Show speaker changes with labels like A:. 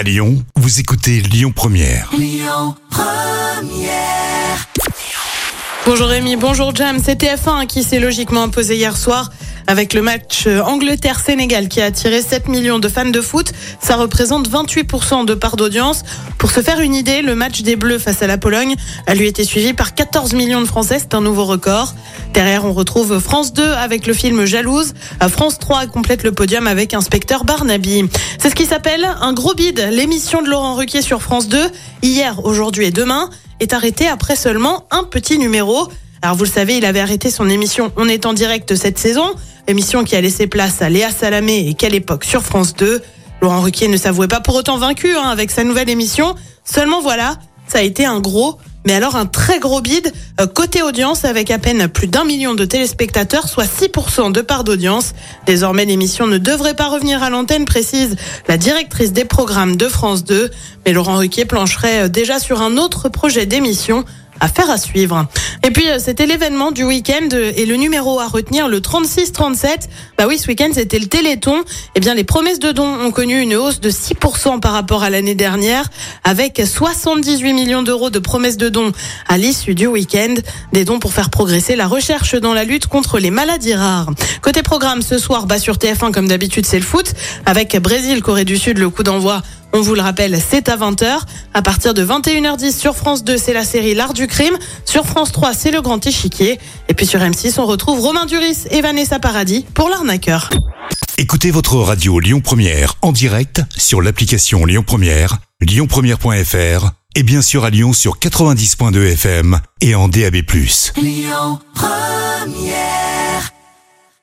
A: À Lyon, vous écoutez Lyon Première.
B: Bonjour Rémi, bonjour Jam. C'est TF1 qui s'est logiquement imposé hier soir avec le match euh, Angleterre-Sénégal qui a attiré 7 millions de fans de foot. Ça représente 28% de part d'audience. Pour se faire une idée, le match des Bleus face à la Pologne a lui été suivi par 14 millions de Français. C'est un nouveau record. Derrière, on retrouve France 2 avec le film Jalouse. France 3 complète le podium avec Inspecteur Barnaby. C'est ce qui s'appelle un gros bide. L'émission de Laurent Ruquier sur France 2, hier, aujourd'hui et demain, est arrêtée après seulement un petit numéro. Alors vous le savez, il avait arrêté son émission On est en direct cette saison, émission qui a laissé place à Léa Salamé et Quelle époque sur France 2. Laurent Ruquier ne s'avouait pas pour autant vaincu hein, avec sa nouvelle émission. Seulement voilà, ça a été un gros, mais alors un très gros bide euh, côté audience avec à peine plus d'un million de téléspectateurs, soit 6% de part d'audience. Désormais, l'émission ne devrait pas revenir à l'antenne, précise la directrice des programmes de France 2. Mais Laurent Ruquier plancherait euh, déjà sur un autre projet d'émission Affaire à suivre. Et puis, euh, c'était l'événement du week-end euh, et le numéro à retenir, le 36-37. Bah oui, ce week-end, c'était le Téléthon. Eh bien, les promesses de dons ont connu une hausse de 6% par rapport à l'année dernière, avec 78 millions d'euros de promesses de dons à l'issue du week-end. Des dons pour faire progresser la recherche dans la lutte contre les maladies rares. Côté programme, ce soir, bah sur TF1, comme d'habitude, c'est le foot, avec Brésil, Corée du Sud, le coup d'envoi on vous le rappelle, c'est à 20h. À partir de 21h10 sur France 2, c'est la série L'Art du crime. Sur France 3, c'est Le Grand Échiquier. Et puis sur M6, on retrouve Romain Duris et Vanessa Paradis pour l'arnaqueur.
A: Écoutez votre radio Lyon Première en direct sur l'application Lyon Première, lyonpremière.fr et bien sûr à Lyon sur 90.2 FM et en DAB+.
C: Lyon Première